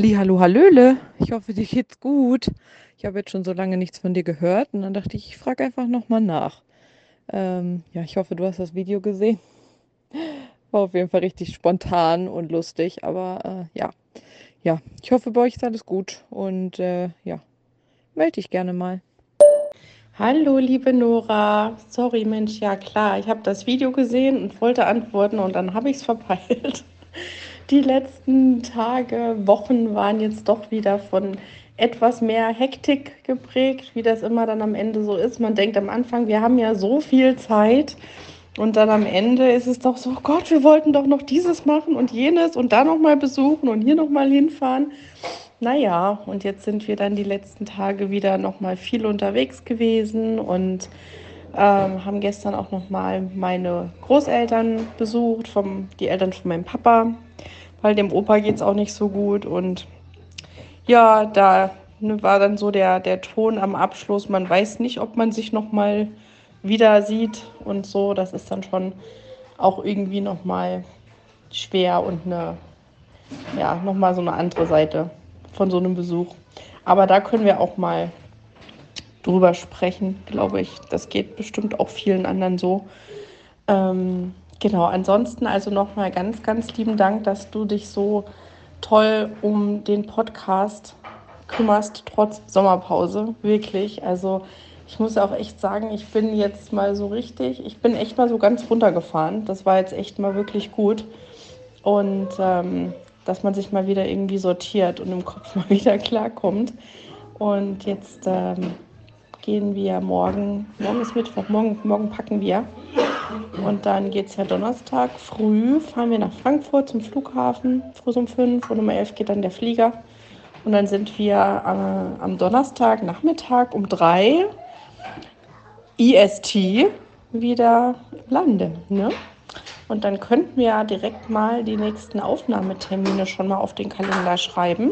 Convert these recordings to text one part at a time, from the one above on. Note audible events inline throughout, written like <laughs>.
Hallo, Hallöle. Ich hoffe, dir geht's gut. Ich habe jetzt schon so lange nichts von dir gehört und dann dachte ich, ich frage einfach nochmal nach. Ähm, ja, ich hoffe, du hast das Video gesehen. War auf jeden Fall richtig spontan und lustig, aber äh, ja. Ja, ich hoffe, bei euch ist alles gut und äh, ja, melde dich gerne mal. Hallo, liebe Nora. Sorry, Mensch, ja klar, ich habe das Video gesehen und wollte antworten und dann habe ich es verpeilt. Die letzten Tage, Wochen waren jetzt doch wieder von etwas mehr Hektik geprägt, wie das immer dann am Ende so ist. Man denkt am Anfang, wir haben ja so viel Zeit. Und dann am Ende ist es doch so, oh Gott, wir wollten doch noch dieses machen und jenes und da nochmal besuchen und hier nochmal hinfahren. Naja, und jetzt sind wir dann die letzten Tage wieder nochmal viel unterwegs gewesen und ähm, haben gestern auch nochmal meine Großeltern besucht, vom, die Eltern von meinem Papa, weil dem Opa geht es auch nicht so gut und ja, da ne, war dann so der, der Ton am Abschluss. Man weiß nicht, ob man sich nochmal wieder sieht und so. Das ist dann schon auch irgendwie nochmal schwer und eine, ja, nochmal so eine andere Seite von so einem Besuch. Aber da können wir auch mal drüber sprechen, glaube ich. Das geht bestimmt auch vielen anderen so. Ähm, genau, ansonsten also nochmal ganz, ganz lieben Dank, dass du dich so toll um den Podcast kümmerst, trotz Sommerpause. Wirklich. Also ich muss auch echt sagen, ich bin jetzt mal so richtig, ich bin echt mal so ganz runtergefahren. Das war jetzt echt mal wirklich gut. Und ähm, dass man sich mal wieder irgendwie sortiert und im Kopf <laughs> mal wieder klarkommt. Und jetzt ähm, gehen wir morgen, morgen ist Mittwoch, morgen, morgen packen wir. Und dann geht es ja Donnerstag früh, fahren wir nach Frankfurt zum Flughafen, früh um fünf und um elf geht dann der Flieger. Und dann sind wir äh, am Donnerstag Nachmittag um drei IST wieder im Lande. Ne? Und dann könnten wir direkt mal die nächsten Aufnahmetermine schon mal auf den Kalender schreiben.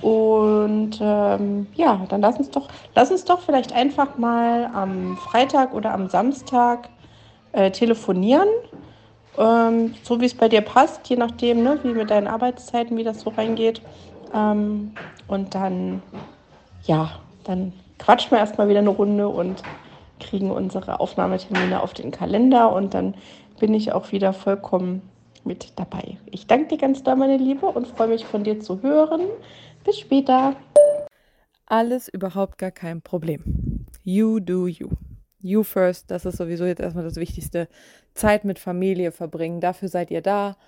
Und ähm, ja, dann lass uns doch, lass uns doch vielleicht einfach mal am Freitag oder am Samstag äh, telefonieren, ähm, so wie es bei dir passt, je nachdem, ne, wie mit deinen Arbeitszeiten, wie das so reingeht. Ähm, und dann, ja, dann quatschen wir erstmal wieder eine Runde und kriegen unsere Aufnahmetermine auf den Kalender und dann bin ich auch wieder vollkommen mit dabei. Ich danke dir ganz doll, meine Liebe, und freue mich von dir zu hören. Bis später. Alles überhaupt gar kein Problem. You do you. You first, das ist sowieso jetzt erstmal das Wichtigste. Zeit mit Familie verbringen, dafür seid ihr da.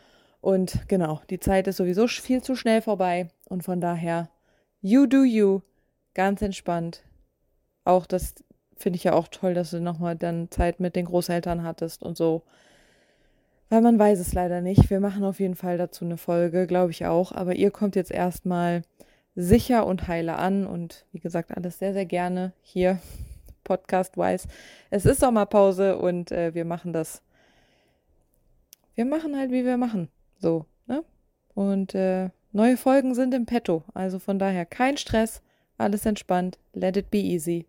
Und genau, die Zeit ist sowieso viel zu schnell vorbei. Und von daher, you do you, ganz entspannt. Auch das finde ich ja auch toll, dass du nochmal dann Zeit mit den Großeltern hattest und so. Weil man weiß es leider nicht. Wir machen auf jeden Fall dazu eine Folge, glaube ich auch. Aber ihr kommt jetzt erstmal sicher und heile an und wie gesagt, alles sehr, sehr gerne hier <laughs> podcast-wise. Es ist Sommerpause und äh, wir machen das. Wir machen halt, wie wir machen. So, ne? Und äh, neue Folgen sind im Petto. Also von daher kein Stress, alles entspannt, let it be easy.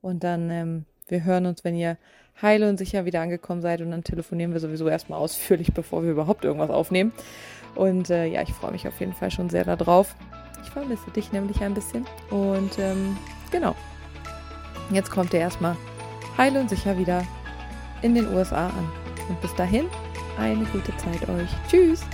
Und dann, ähm, wir hören uns, wenn ihr heile und sicher wieder angekommen seid. Und dann telefonieren wir sowieso erstmal ausführlich, bevor wir überhaupt irgendwas aufnehmen. Und äh, ja, ich freue mich auf jeden Fall schon sehr darauf. Ich vermisse dich nämlich ein bisschen. Und ähm, genau. Jetzt kommt ihr erstmal heil und sicher wieder in den USA an. Und bis dahin, eine gute Zeit euch. Tschüss!